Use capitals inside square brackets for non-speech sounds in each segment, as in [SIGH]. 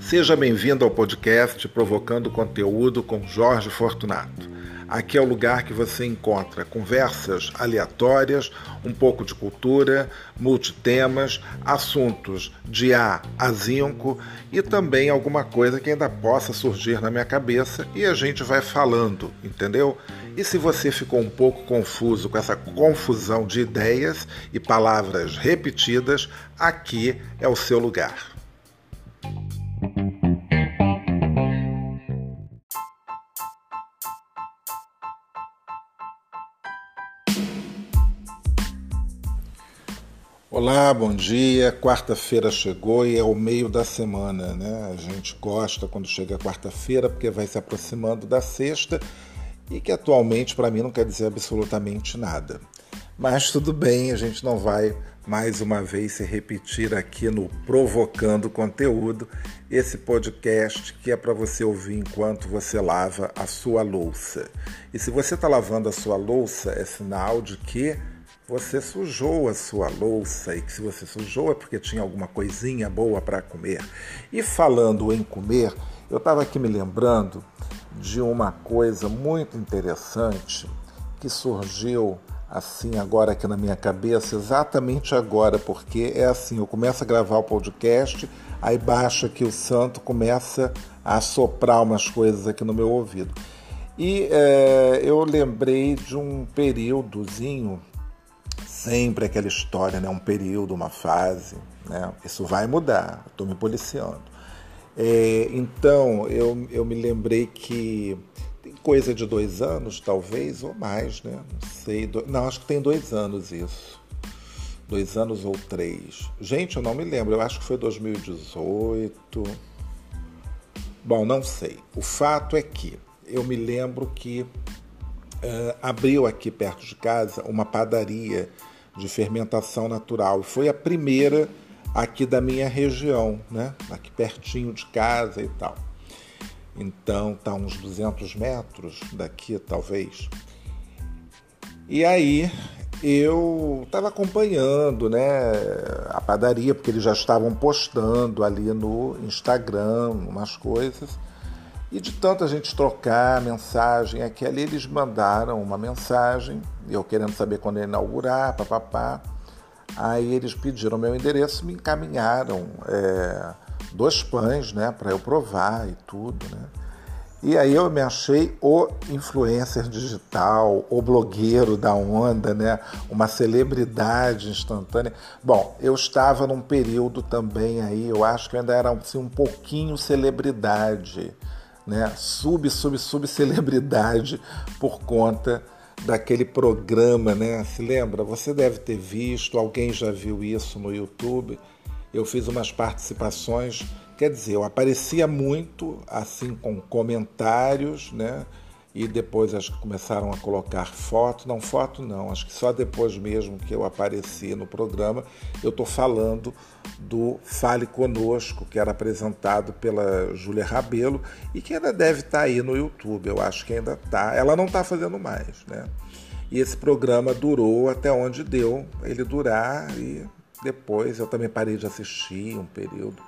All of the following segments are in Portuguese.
Seja bem-vindo ao podcast Provocando Conteúdo com Jorge Fortunato. Aqui é o lugar que você encontra conversas aleatórias, um pouco de cultura, multitemas, assuntos de A a zinco e também alguma coisa que ainda possa surgir na minha cabeça e a gente vai falando, entendeu? E se você ficou um pouco confuso com essa confusão de ideias e palavras repetidas, aqui é o seu lugar. Olá, bom dia. Quarta-feira chegou e é o meio da semana, né? A gente gosta quando chega quarta-feira porque vai se aproximando da sexta e que atualmente para mim não quer dizer absolutamente nada. Mas tudo bem, a gente não vai mais uma vez se repetir aqui no Provocando Conteúdo, esse podcast que é para você ouvir enquanto você lava a sua louça. E se você está lavando a sua louça, é sinal de que você sujou a sua louça e que se você sujou é porque tinha alguma coisinha boa para comer. E falando em comer, eu estava aqui me lembrando de uma coisa muito interessante que surgiu assim agora aqui na minha cabeça, exatamente agora, porque é assim, eu começo a gravar o podcast, aí baixa aqui o santo, começa a soprar umas coisas aqui no meu ouvido. E é, eu lembrei de um períodozinho sempre aquela história, né? um período, uma fase. Né? Isso vai mudar, estou me policiando. É, então, eu, eu me lembrei que tem coisa de dois anos, talvez, ou mais, né? Não sei. Do... Não, acho que tem dois anos isso. Dois anos ou três. Gente, eu não me lembro, eu acho que foi 2018. Bom, não sei. O fato é que eu me lembro que uh, abriu aqui perto de casa uma padaria de fermentação natural. Foi a primeira aqui da minha região, né? aqui pertinho de casa e tal. Então tá uns 200 metros daqui, talvez. E aí eu estava acompanhando né, a padaria, porque eles já estavam postando ali no Instagram umas coisas. E de tanta gente trocar mensagem aqui ali, eles mandaram uma mensagem, eu querendo saber quando ia inaugurar, papapá. Aí eles pediram meu endereço me encaminharam é, dois pães, né, para eu provar e tudo, né. E aí eu me achei o influencer digital, o blogueiro da onda, né? Uma celebridade instantânea. Bom, eu estava num período também aí, eu acho que eu ainda era assim, um pouquinho celebridade né, sub, sub, sub celebridade por conta daquele programa, né? Se lembra? Você deve ter visto, alguém já viu isso no YouTube. Eu fiz umas participações, quer dizer, eu aparecia muito assim com comentários, né? E depois acho que começaram a colocar foto, não foto não, acho que só depois mesmo que eu apareci no programa, eu estou falando do Fale Conosco, que era apresentado pela Júlia Rabelo e que ainda deve estar tá aí no YouTube, eu acho que ainda está, ela não está fazendo mais, né? E esse programa durou até onde deu ele durar e depois eu também parei de assistir um período.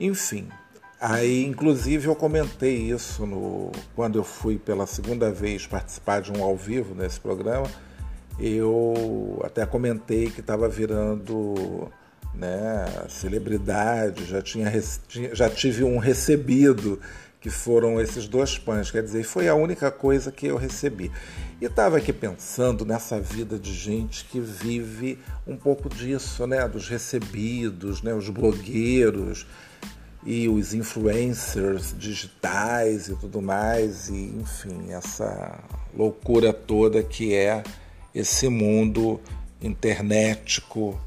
Enfim, Aí, inclusive, eu comentei isso no, quando eu fui pela segunda vez participar de um ao vivo nesse programa. Eu até comentei que estava virando né, celebridade, já, tinha, já tive um recebido, que foram esses dois pães. Quer dizer, foi a única coisa que eu recebi. E estava aqui pensando nessa vida de gente que vive um pouco disso, né, dos recebidos, né, os blogueiros e os influencers digitais e tudo mais, e enfim, essa loucura toda que é esse mundo internetico,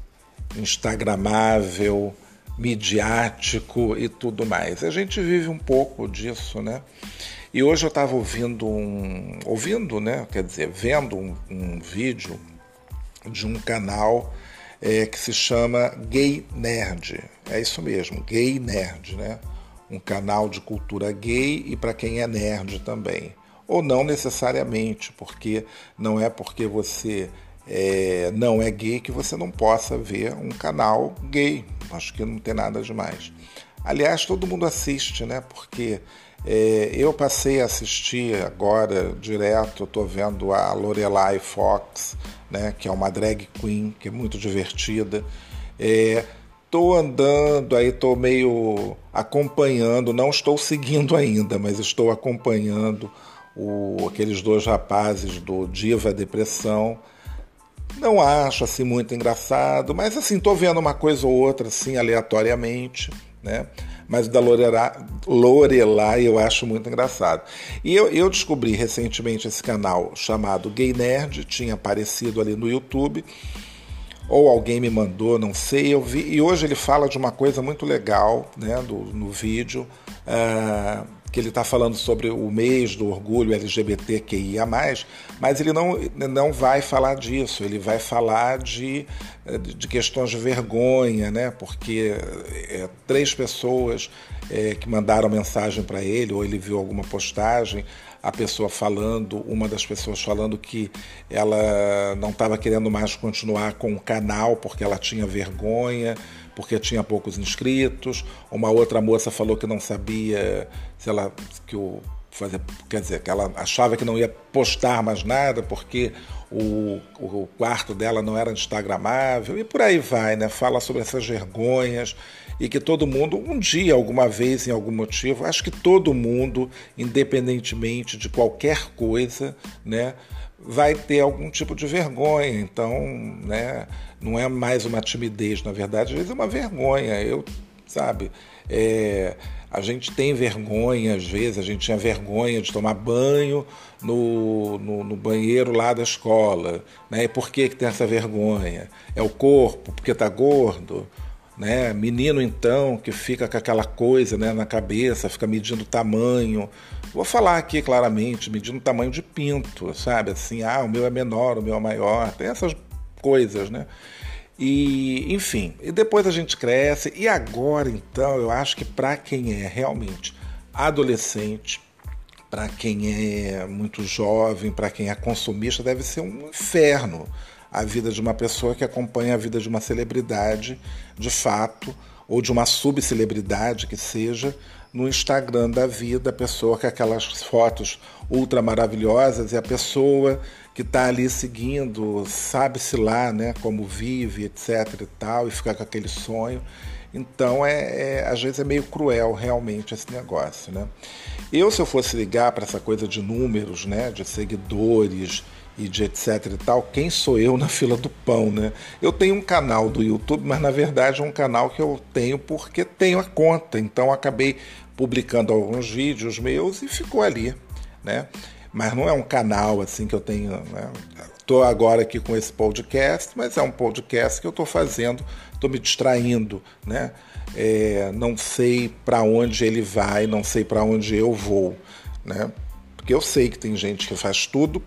instagramável, midiático e tudo mais. A gente vive um pouco disso, né? E hoje eu estava ouvindo um, ouvindo, né? Quer dizer, vendo um, um vídeo de um canal é, que se chama Gay Nerd. É isso mesmo, Gay Nerd, né? Um canal de cultura gay e para quem é nerd também. Ou não necessariamente, porque não é porque você é, não é gay que você não possa ver um canal gay. Acho que não tem nada demais. Aliás, todo mundo assiste, né? Porque é, eu passei a assistir agora direto, estou vendo a Lorelai Fox, né? Que é uma drag queen, que é muito divertida. Estou andando, aí estou meio acompanhando, não estou seguindo [LAUGHS] ainda, mas estou acompanhando o, aqueles dois rapazes do Diva Depressão não acho assim muito engraçado, mas assim, tô vendo uma coisa ou outra assim aleatoriamente, né? Mas o da Lorelai eu acho muito engraçado. E eu, eu descobri recentemente esse canal chamado Gay Nerd, tinha aparecido ali no YouTube, ou alguém me mandou, não sei, eu vi, e hoje ele fala de uma coisa muito legal, né, do, no vídeo. Uh, que ele está falando sobre o mês do orgulho LGBTQIA, mas ele não, não vai falar disso, ele vai falar de, de questões de vergonha, né? porque é, três pessoas é, que mandaram mensagem para ele, ou ele viu alguma postagem, a pessoa falando, uma das pessoas falando que ela não estava querendo mais continuar com o canal porque ela tinha vergonha porque tinha poucos inscritos. Uma outra moça falou que não sabia se ela que o fazer, quer dizer, que ela achava que não ia postar mais nada porque o, o quarto dela não era instagramável e por aí vai, né? Fala sobre essas vergonhas e que todo mundo, um dia, alguma vez, em algum motivo, acho que todo mundo, independentemente de qualquer coisa, né, vai ter algum tipo de vergonha. Então, né, não é mais uma timidez, na verdade, às vezes é uma vergonha. Eu, sabe, é, a gente tem vergonha, às vezes, a gente tinha vergonha de tomar banho no, no, no banheiro lá da escola. Né? E por que, que tem essa vergonha? É o corpo, porque está gordo? Né? Menino, então, que fica com aquela coisa né, na cabeça, fica medindo tamanho. Vou falar aqui claramente, medindo tamanho de pinto, sabe? Assim, ah, o meu é menor, o meu é maior. Tem essas coisas, né? E, enfim, e depois a gente cresce. E agora, então, eu acho que para quem é realmente adolescente, para quem é muito jovem, para quem é consumista, deve ser um inferno a vida de uma pessoa que acompanha a vida de uma celebridade, de fato, ou de uma subcelebridade que seja, no Instagram da vida, a pessoa com aquelas fotos ultra maravilhosas e a pessoa que está ali seguindo, sabe-se lá, né, como vive, etc e tal, e fica com aquele sonho. Então, é, é, às vezes é meio cruel realmente esse negócio, né? Eu, se eu fosse ligar para essa coisa de números, né, de seguidores e de etc e tal, quem sou eu na fila do pão, né? Eu tenho um canal do YouTube, mas na verdade é um canal que eu tenho porque tenho a conta, então acabei publicando alguns vídeos meus e ficou ali, né? mas não é um canal assim que eu tenho. Estou né? agora aqui com esse podcast, mas é um podcast que eu estou fazendo, estou me distraindo, né? É, não sei para onde ele vai, não sei para onde eu vou, né? Porque eu sei que tem gente que faz tudo,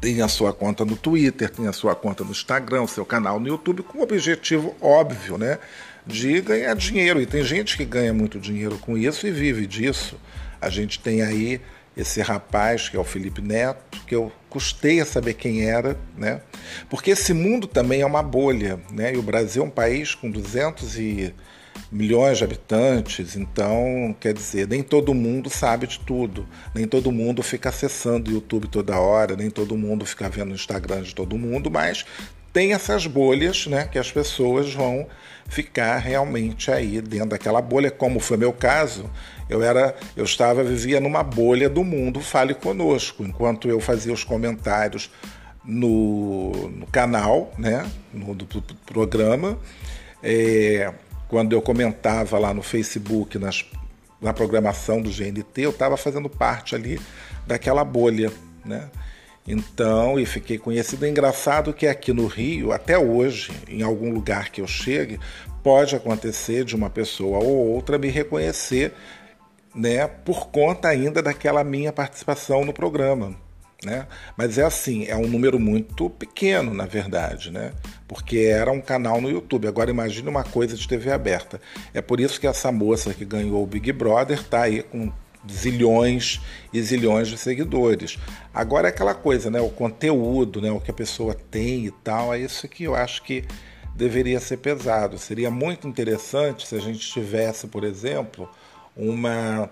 tem a sua conta no Twitter, tem a sua conta no Instagram, o seu canal no YouTube, com o objetivo óbvio, né? De ganhar dinheiro. E tem gente que ganha muito dinheiro com isso e vive disso. A gente tem aí esse rapaz, que é o Felipe Neto, que eu custei a saber quem era, né? Porque esse mundo também é uma bolha, né? E o Brasil é um país com 200 e milhões de habitantes, então, quer dizer, nem todo mundo sabe de tudo, nem todo mundo fica acessando o YouTube toda hora, nem todo mundo fica vendo o Instagram de todo mundo, mas tem essas bolhas, né, que as pessoas vão ficar realmente aí dentro daquela bolha, como foi meu caso. Eu era, eu estava vivia numa bolha do mundo Fale conosco, enquanto eu fazia os comentários no, no canal, né, no do, do programa. É, quando eu comentava lá no Facebook, nas, na programação do GNT, eu estava fazendo parte ali daquela bolha, né? Então, e fiquei conhecido. É engraçado que aqui no Rio, até hoje, em algum lugar que eu chegue, pode acontecer de uma pessoa ou outra me reconhecer, né, por conta ainda daquela minha participação no programa. Né? Mas é assim, é um número muito pequeno, na verdade, né? Porque era um canal no YouTube. Agora imagine uma coisa de TV aberta. É por isso que essa moça que ganhou o Big Brother está aí com zilhões e zilhões de seguidores. Agora é aquela coisa, né? O conteúdo, né? O que a pessoa tem e tal, é isso que eu acho que deveria ser pesado. Seria muito interessante se a gente tivesse, por exemplo, uma,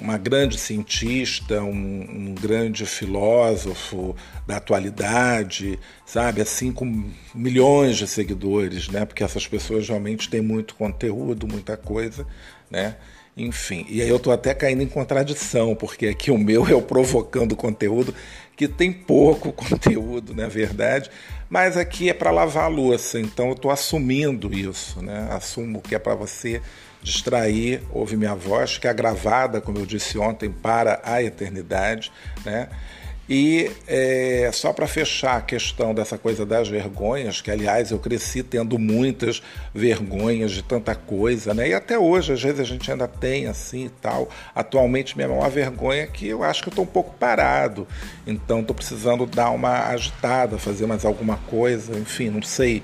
uma grande cientista, um, um, grande filósofo da atualidade, sabe, assim com milhões de seguidores, né? Porque essas pessoas realmente têm muito conteúdo, muita coisa, né? Enfim, e aí eu estou até caindo em contradição, porque aqui o meu é o provocando conteúdo, que tem pouco [LAUGHS] conteúdo, na verdade, mas aqui é para lavar a louça, então eu estou assumindo isso, né? Assumo que é para você distrair, ouve minha voz, que é gravada, como eu disse ontem, para a eternidade, né? E é, só para fechar a questão dessa coisa das vergonhas, que aliás eu cresci tendo muitas vergonhas de tanta coisa, né? E até hoje, às vezes, a gente ainda tem assim e tal. Atualmente, minha maior vergonha é que eu acho que eu estou um pouco parado. Então, estou precisando dar uma agitada, fazer mais alguma coisa, enfim, não sei.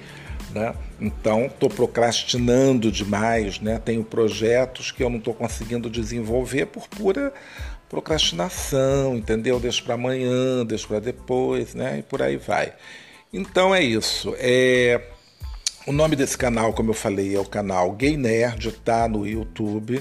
Né? Então, estou procrastinando demais, né? tenho projetos que eu não estou conseguindo desenvolver por pura procrastinação, entendeu? Deixa para amanhã, deixa para depois, né? E por aí vai. Então é isso. É... O nome desse canal, como eu falei, é o canal Gay Nerd, tá no YouTube.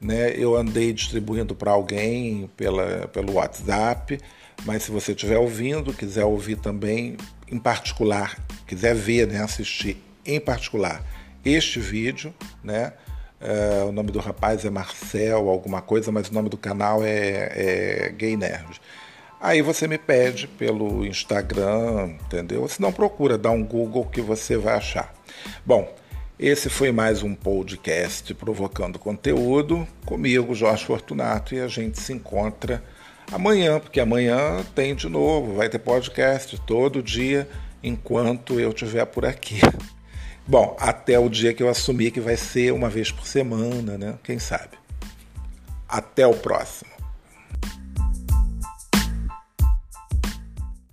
Né? Eu andei distribuindo para alguém pela, pelo WhatsApp, mas se você estiver ouvindo, quiser ouvir também, em particular, quiser ver, né, assistir em particular este vídeo, né? Uh, o nome do rapaz é Marcel, alguma coisa, mas o nome do canal é, é Gay Nerd. Aí você me pede pelo Instagram, entendeu? Se não procura, dá um Google que você vai achar. Bom, esse foi mais um podcast provocando conteúdo comigo, Jorge Fortunato, e a gente se encontra amanhã, porque amanhã tem de novo, vai ter podcast todo dia enquanto eu estiver por aqui. Bom, até o dia que eu assumir que vai ser uma vez por semana, né? Quem sabe? Até o próximo.